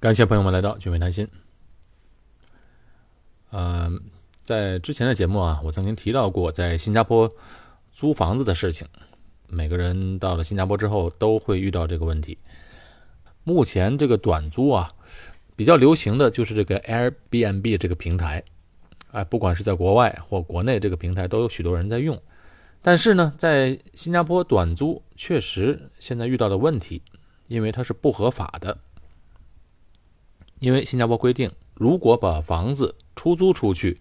感谢朋友们来到聚美谈心。呃，在之前的节目啊，我曾经提到过在新加坡租房子的事情。每个人到了新加坡之后都会遇到这个问题。目前这个短租啊，比较流行的就是这个 Airbnb 这个平台。哎，不管是在国外或国内，这个平台都有许多人在用。但是呢，在新加坡短租确实现在遇到的问题，因为它是不合法的。因为新加坡规定，如果把房子出租出去，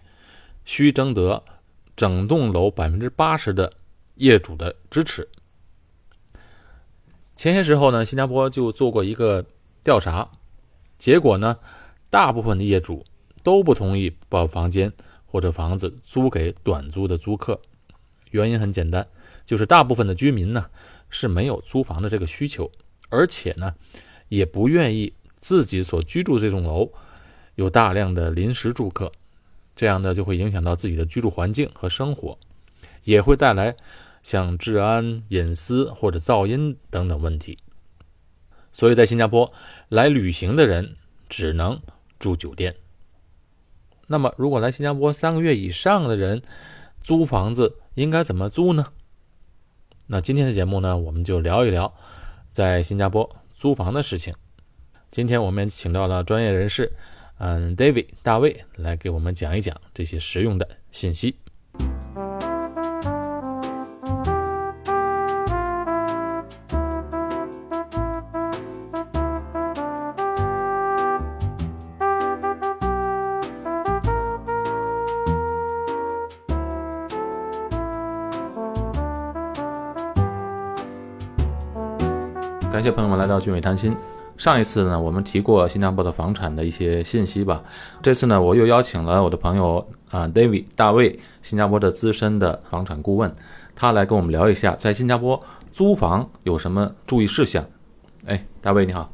需征得整栋楼百分之八十的业主的支持。前些时候呢，新加坡就做过一个调查，结果呢，大部分的业主都不同意把房间或者房子租给短租的租客。原因很简单，就是大部分的居民呢是没有租房的这个需求，而且呢也不愿意。自己所居住这栋楼有大量的临时住客，这样呢就会影响到自己的居住环境和生活，也会带来像治安、隐私或者噪音等等问题。所以在新加坡来旅行的人只能住酒店。那么，如果来新加坡三个月以上的人租房子应该怎么租呢？那今天的节目呢，我们就聊一聊在新加坡租房的事情。今天我们请到了专业人士，嗯，David 大卫来给我们讲一讲这些实用的信息。感谢朋友们来到俊美谈心。上一次呢，我们提过新加坡的房产的一些信息吧。这次呢，我又邀请了我的朋友啊，David 大卫，新加坡的资深的房产顾问，他来跟我们聊一下在新加坡租房有什么注意事项。哎，大卫你好。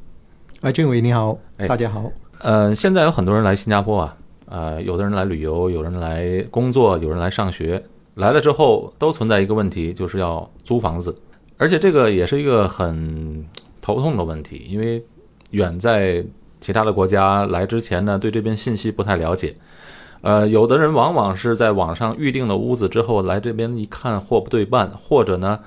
哎，俊伟你好。哎，大家好。呃，现在有很多人来新加坡啊，呃，有的人来旅游，有人来工作，有人来上学。来了之后都存在一个问题，就是要租房子，而且这个也是一个很头痛的问题，因为。远在其他的国家来之前呢，对这边信息不太了解。呃，有的人往往是在网上预定了屋子之后来这边一看货不对半，或者呢，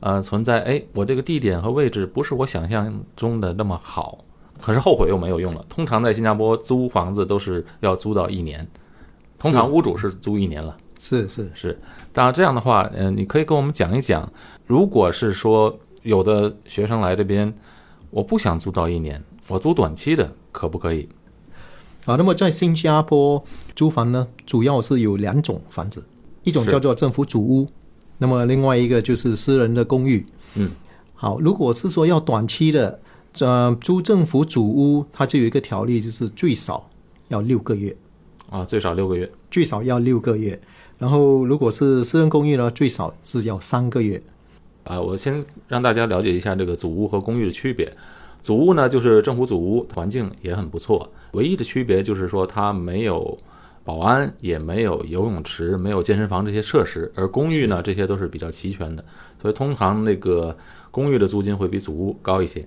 呃，存在哎，我这个地点和位置不是我想象中的那么好，可是后悔又没有用了。通常在新加坡租房子都是要租到一年，通常屋主是租一年了。是是是，当然这样的话，嗯，你可以跟我们讲一讲，如果是说有的学生来这边。我不想租到一年，我租短期的可不可以？啊，那么在新加坡租房呢，主要是有两种房子，一种叫做政府主屋，那么另外一个就是私人的公寓。嗯，好，如果是说要短期的，呃，租政府主屋，它就有一个条例，就是最少要六个月。啊，最少六个月，最少要六个月。然后如果是私人公寓呢，最少是要三个月。啊，我先让大家了解一下这个祖屋和公寓的区别。祖屋呢，就是政府祖屋，环境也很不错。唯一的区别就是说，它没有保安，也没有游泳池，没有健身房这些设施。而公寓呢，这些都是比较齐全的，所以通常那个公寓的租金会比祖屋高一些。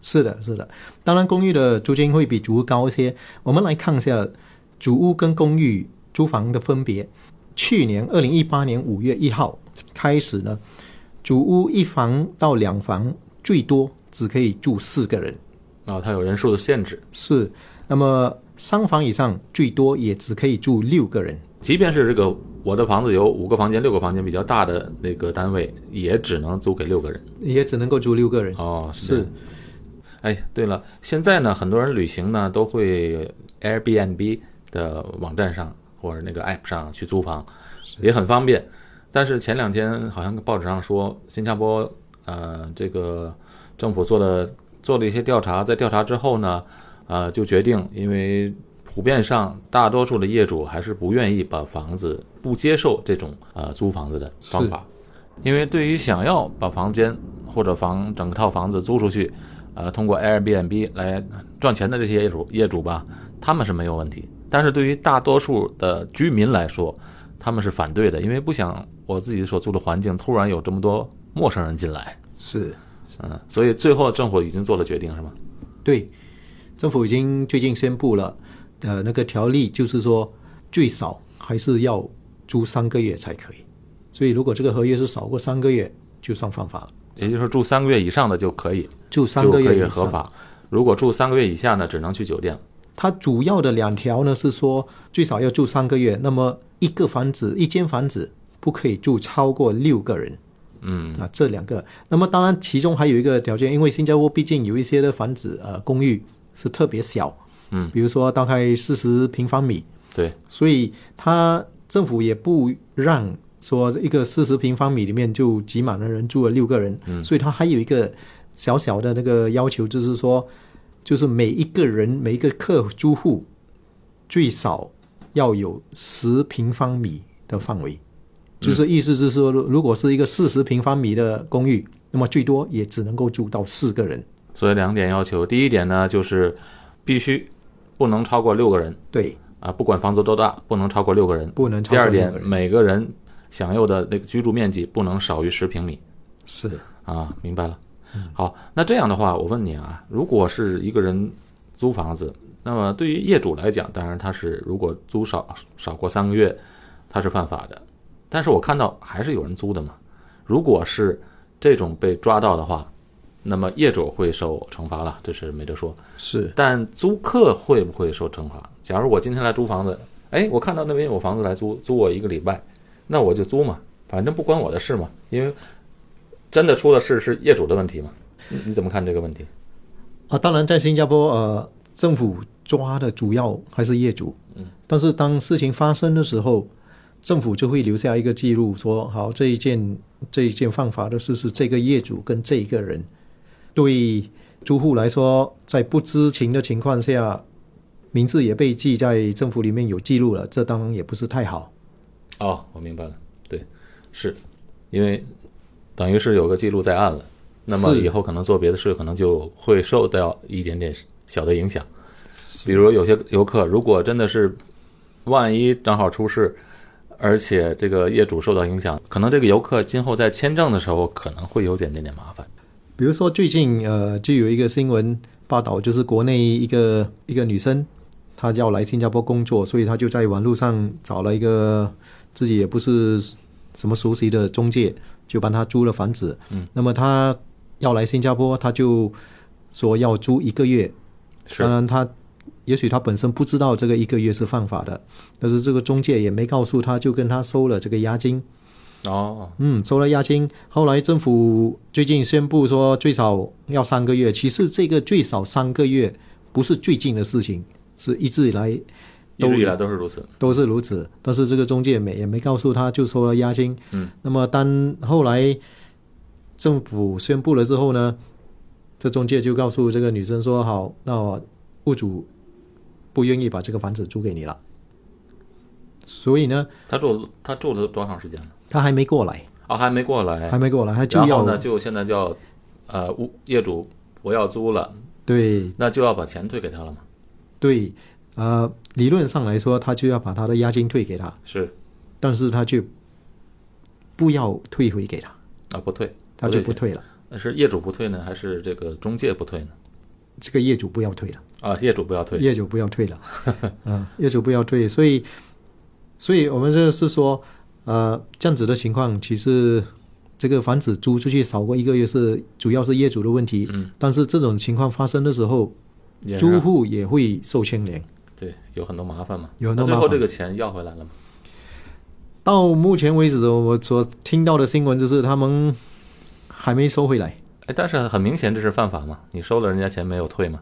是的，是的。当然，公寓的租金会比祖屋高一些。我们来看一下祖屋跟公寓租房的分别。去年二零一八年五月一号开始呢。主屋一房到两房，最多只可以住四个人，啊，它有人数的限制。是，那么三房以上最多也只可以住六个人。即便是这个我的房子有五个房间、六个房间比较大的那个单位，也只能租给六个人，也只能够住六个人。哦，是。哎，对了，现在呢，很多人旅行呢都会 Airbnb 的网站上或者那个 App 上去租房，也很方便。但是前两天好像报纸上说，新加坡呃这个政府做了做了一些调查，在调查之后呢，呃就决定，因为普遍上大多数的业主还是不愿意把房子不接受这种呃租房子的方法，因为对于想要把房间或者房整套房子租出去，呃通过 Airbnb 来赚钱的这些业主业主吧，他们是没有问题，但是对于大多数的居民来说，他们是反对的，因为不想。我自己所住的环境突然有这么多陌生人进来，是，嗯，所以最后政府已经做了决定，是吗？对，政府已经最近宣布了，呃，那个条例就是说最少还是要租三个月才可以。所以如果这个合约是少过三个月，就算犯法了。也就是说住三个月以上的就可以，住三个月。合法。如果住三个月以下呢，只能去酒店。它主要的两条呢是说最少要住三个月，那么一个房子一间房子不可以住超过六个人。嗯。啊，这两个。那么当然，其中还有一个条件，因为新加坡毕竟有一些的房子呃公寓是特别小，嗯，比如说大概四十平方米，对，所以他政府也不让说一个四十平方米里面就挤满了人住了六个人，嗯。所以他还有一个小小的那个要求，就是说，就是每一个人每一个客租户最少要有十平方米的范围，就是意思是说，如如果是一个四十平方米的公寓，那么最多也只能够住到四个人。所以两点要求，第一点呢就是必须不能超过六个人对，啊，不管房子多大，不能超过六个人。不能超第二点。每个人享有的那个居住面积不能少于十平米是，啊，明白了。好，那这样的话，我问你啊，如果是一个人租房子，那么对于业主来讲，当然他是如果租少少过三个月，他是犯法的。但是我看到还是有人租的嘛。如果是这种被抓到的话，那么业主会受惩罚了，这是没得说。是，但租客会不会受惩罚？假如我今天来租房子，哎，我看到那边有房子来租，租我一个礼拜，那我就租嘛，反正不关我的事嘛，因为真的出了事是业主的问题嘛。你你怎么看这个问题？啊，当然，在新加坡，呃，政府抓的主要还是业主，嗯，但是当事情发生的时候，政府就会留下一个记录，说好这一件这一件犯法的事是这个业主跟这一个人，对租户来说，在不知情的情况下，名字也被记在政府里面有记录了，这当然也不是太好。哦，我明白了，对，是因为等于是有个记录在案了，那么以后可能做别的事，可能就会受到一点点小的影响。比如有些游客，如果真的是万一正好出事，而且这个业主受到影响，可能这个游客今后在签证的时候可能会有点点点麻烦。比如说最近呃，就有一个新闻报道，就是国内一个一个女生，她要来新加坡工作，所以她就在网络上找了一个自己也不是什么熟悉的中介，就帮她租了房子。嗯，那么她要来新加坡，她就说要租一个月。是当然她。也许他本身不知道这个一个月是犯法的，但是这个中介也没告诉他，就跟他收了这个押金。哦，嗯，收了押金。后来政府最近宣布说最少要三个月。其实这个最少三个月不是最近的事情，是一直以来一都直以来都是如此。都是如此。但是这个中介没也没告诉他，就收了押金。嗯，那么当后来政府宣布了之后呢，这中介就告诉这个女生说：“好，那我屋主不愿意把这个房子租给你了。”所以呢，他住他住了多长时间了？他还没过来，啊，还没过来还。没过来，他就要然后呢，就现在就要，呃，屋业主不要租了，对那就要把钱退给他了嘛？对，呃，理论上来说，他就要把他的押金退给他，是但是他就不要退回给他，啊，不退，他就不退了。那是业主不退呢，还是这个中介不退呢？这个业主不要退了，啊，业主不要退。业主不要退了，啊，业主不要退。所以，所以我们这是说，呃，这样子的情况，其实这个房子租出去少过一个月是主要是业主的问题，嗯，但是这种情况发生的时候，租户也会受牵连。对有很多麻烦嘛。有很多麻烦那最后这个钱要回来了吗？到目前为止，我所听到的新闻就是他们还没收回来。哎，但是很明显这是犯法嘛，你收了人家钱没有退嘛？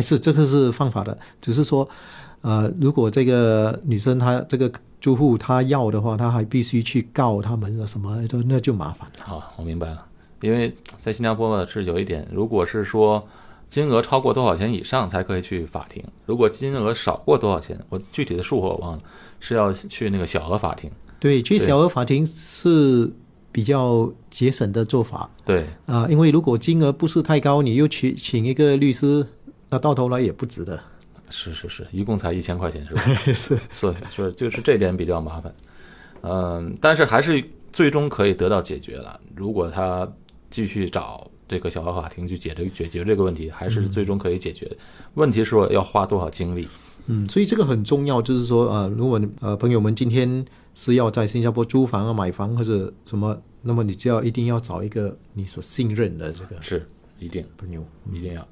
哎，是这个是犯法的，只是说，呃，如果这个女生她这个租户她要的话，她还必须去告他们啊什么的，那就麻烦了。好，我明白了。因为在新加坡呢是有一点，如果是说金额超过多少钱以上才可以去法庭，如果金额少过多少钱，我具体的数额我忘了，是要去那个小额法庭。对，去小额法庭是比较节省的做法对，啊、因为如果金额不是太高，你又去请一个律师，那到头来也不值得。是是是，一共才一千块钱是吧？是所以说就是这点比较麻烦。嗯，但是还是最终可以得到解决了。如果他继续找这个小额法庭去解决解决这个问题，还是最终可以解决。问题是说要花多少精力？嗯，所以这个很重要，就是说，呃，如果呃朋友们今天是要在新加坡租房啊、买房或者什么，那么你就要一定要找一个你所信任的这个是一定朋友。一定要。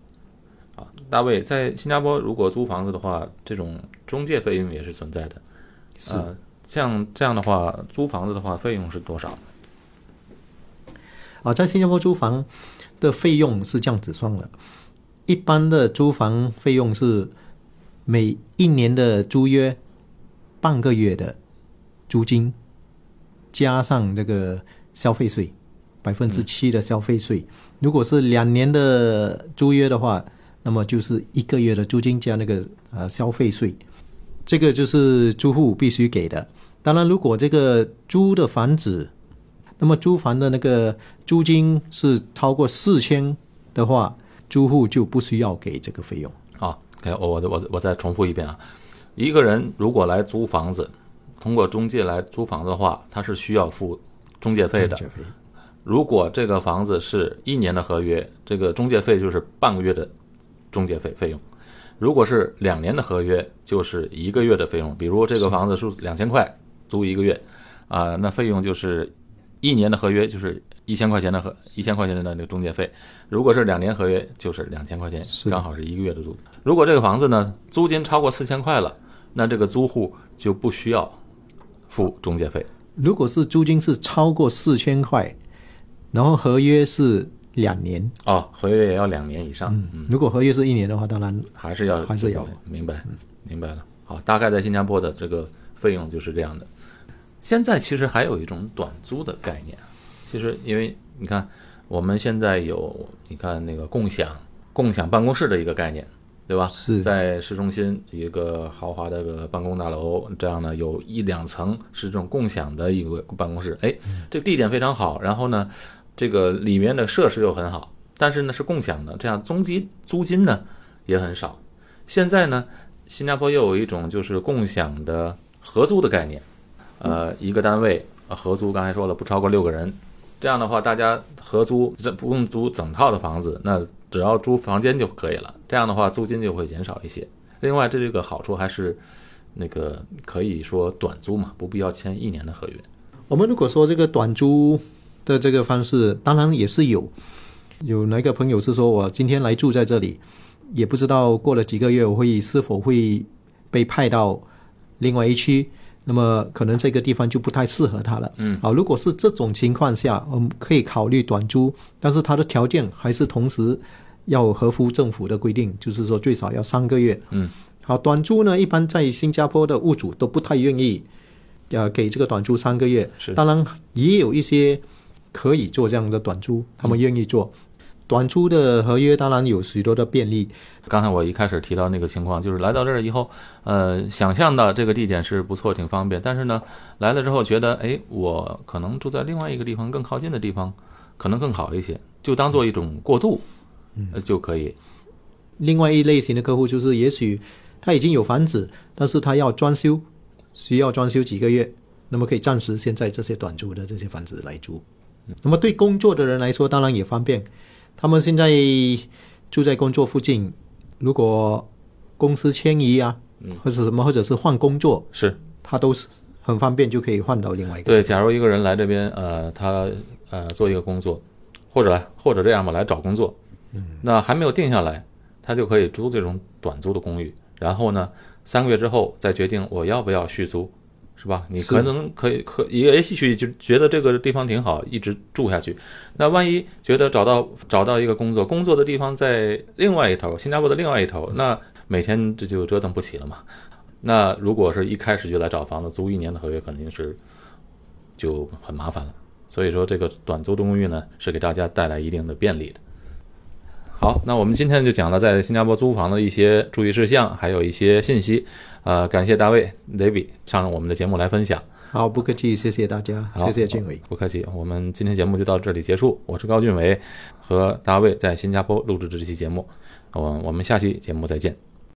啊，大卫在新加坡如果租房子的话，这种中介费用也是存在的。是呃，像这样的话，租房子的话，费用是多少？啊，在新加坡租房的费用是这样子算的，一般的租房费用是每一年的租约半个月的租金，加上这个消费税百分之七的消费税。如果是两年的租约的话，那么就是一个月的租金加那个呃消费税，这个就是租户必须给的。当然，如果这个租的房子那么租房的那个租金是超过四千的话，租户就不需要给这个费用。啊，给我我我我再重复一遍啊，一个人如果来租房子，通过中介来租房子的话，他是需要付中介费的。中介费如果这个房子是一年的合约，这个中介费就是半个月的中介费费用；如果是两年的合约，就是一个月的费用。比如这个房子是两千块租一个月，啊、那费用就是一年的合约就是一千块钱的合一千块钱的那个中介费；如果是两年合约，就是两千块钱，刚好是一个月的租。如果这个房子呢租金超过四千块了，那这个租户就不需要付中介费。如果是租金是超过四千块，然后合约是两年，哦，合约也要两年以上。嗯如果合约是一年的话，当然还是要还是要明白，明白了。好，大概在新加坡的这个费用就是这样的。现在其实还有一种短租的概念，其实因为你看我们现在有你看那个共享共享办公室的一个概念，对吧？是在市中心一个豪华的个办公大楼，这样呢有一两层是这种共享的一个办公室，哎，这个地点非常好，然后呢，这个里面的设施又很好，但是呢是共享的，这样租金租金呢也很少。现在呢，新加坡又有一种就是共享的合租的概念，呃，一个单位合租，刚才说了不超过六个人，这样的话大家合租，这不用租整套的房子，那只要租房间就可以了。这样的话租金就会减少一些。另外，这个好处还是那个可以说短租嘛，不必要签一年的合约。我们如果说这个短租的这个方式，当然也是有。有哪个朋友是说我今天来住在这里，也不知道过了几个月我会是否会被派到另外一区，那么可能这个地方就不太适合他了。嗯，好，如果是这种情况下，我们可以考虑短租，但是它的条件还是同时要合乎政府的规定，就是说最少要三个月。嗯，好，短租呢，一般在新加坡的屋主都不太愿意，呃，给这个短租三个月。是当然也有一些可以做这样的短租，他们愿意做。短租的合约当然有许多的便利，刚才我一开始提到那个情况，就是来到这儿以后，呃，想象的这个地点是不错，挺方便，但是呢，来了之后觉得，哎，我可能住在另外一个地方更靠近的地方，可能更好一些，就当做一种过渡，呃，就可以。另外一类型的客户就是，也许他已经有房子，但是他要装修，需要装修几个月，那么可以暂时先在这些短租的这些房子来租。那么对工作的人来说，当然也方便。他们现在住在工作附近，如果公司迁移啊，或者什么，或者是换工作，是。他都是很方便就可以换到另外一个。对，假如一个人来这边，呃，他呃做一个工作，或者来或者这样吧，来找工作，那还没有定下来，他就可以租这种短租的公寓，然后呢，三个月之后再决定我要不要续租，是吧？你可能可以可也许就觉得这个地方挺好，一直住下去。那万一觉得找到找到一个工作，工作的地方在另外一头，新加坡的另外一头，那每天这就折腾不起了嘛。那如果是一开始就来找房子，租一年的合约，肯定是就很麻烦了。所以说，这个短租的公寓呢，是给大家带来一定的便利的。好，那我们今天就讲了在新加坡租房的一些注意事项，还有一些信息。呃，感谢大卫 David 上我们的节目来分享。好，不客气，谢谢大家，谢谢俊伟。不客气，我们今天节目就到这里结束。我是高俊伟，和大卫在新加坡录制这期节目。我我们下期节目再见。